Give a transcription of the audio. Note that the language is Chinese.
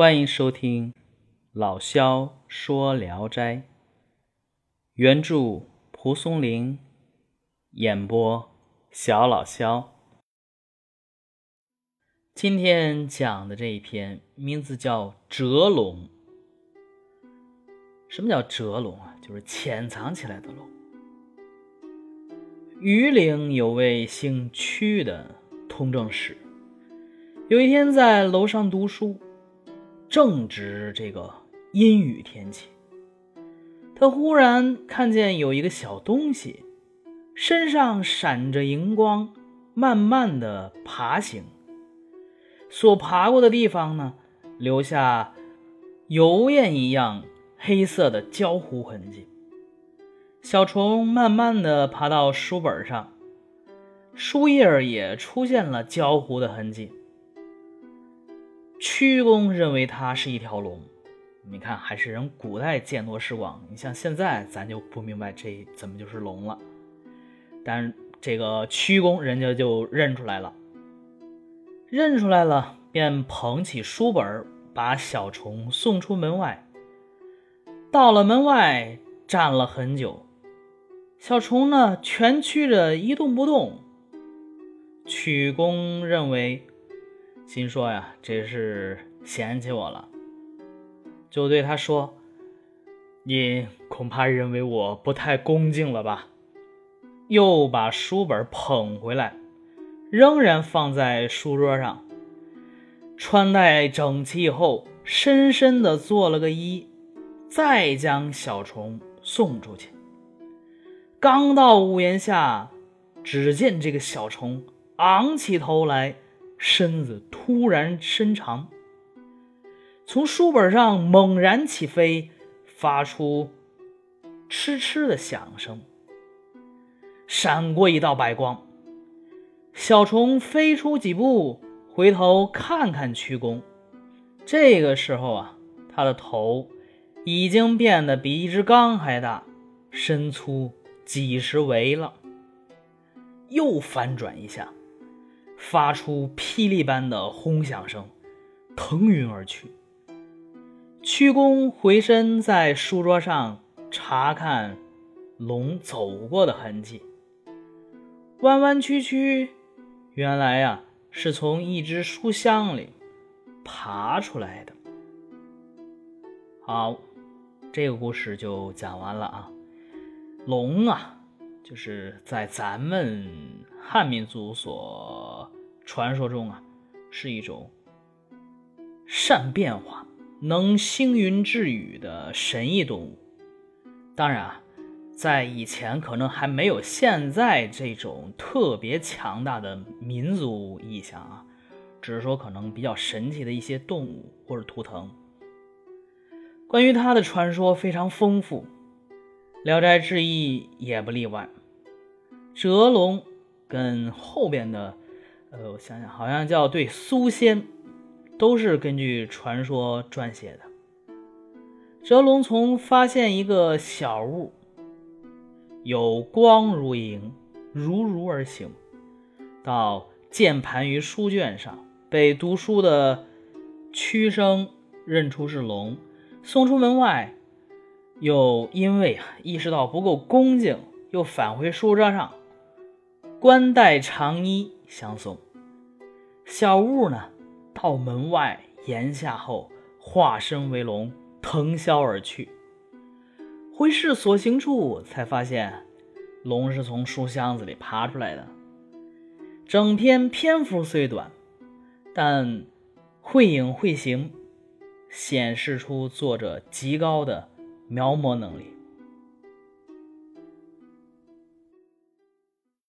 欢迎收听老萧说《聊斋》，原著蒲松龄，演播小老萧。今天讲的这一篇名字叫《折龙》。什么叫折龙啊？就是潜藏起来的龙。榆岭有位姓屈的通政使，有一天在楼上读书。正值这个阴雨天气，他忽然看见有一个小东西，身上闪着荧光，慢慢的爬行。所爬过的地方呢，留下油烟一样黑色的焦糊痕迹。小虫慢慢的爬到书本上，书页也出现了焦糊的痕迹。屈公认为它是一条龙，你看还是人古代见多识广。你像现在咱就不明白这怎么就是龙了，但这个屈公人家就认出来了，认出来了便捧起书本，把小虫送出门外。到了门外站了很久，小虫呢蜷曲着一动不动。屈公认为。心说呀，这是嫌弃我了，就对他说：“你恐怕认为我不太恭敬了吧？”又把书本捧回来，仍然放在书桌上。穿戴整齐以后，深深的做了个揖，再将小虫送出去。刚到屋檐下，只见这个小虫昂起头来。身子突然伸长，从书本上猛然起飞，发出嗤嗤的响声，闪过一道白光。小虫飞出几步，回头看看屈公。这个时候啊，他的头已经变得比一只缸还大，身粗几十围了。又翻转一下。发出霹雳般的轰响声，腾云而去。屈公回身在书桌上查看龙走过的痕迹，弯弯曲曲，原来呀是从一只书箱里爬出来的。好，这个故事就讲完了啊。龙啊。就是在咱们汉民族所传说中啊，是一种善变化、能星云致雨的神异动物。当然啊，在以前可能还没有现在这种特别强大的民族意象啊，只是说可能比较神奇的一些动物或者图腾。关于它的传说非常丰富。《聊斋志异》也不例外，折龙跟后边的，呃，我想想，好像叫对苏仙，都是根据传说撰写的。折龙从发现一个小物，有光如影，如如而行，到键盘于书卷上，被读书的屈生认出是龙，送出门外。又因为啊意识到不够恭敬，又返回书桌上，冠带长衣相送。小物呢，到门外檐下后，化身为龙，腾霄而去。回视所行处，才发现龙是从书箱子里爬出来的。整篇篇幅虽短，但绘影绘形显示出作者极高的。描摹能力。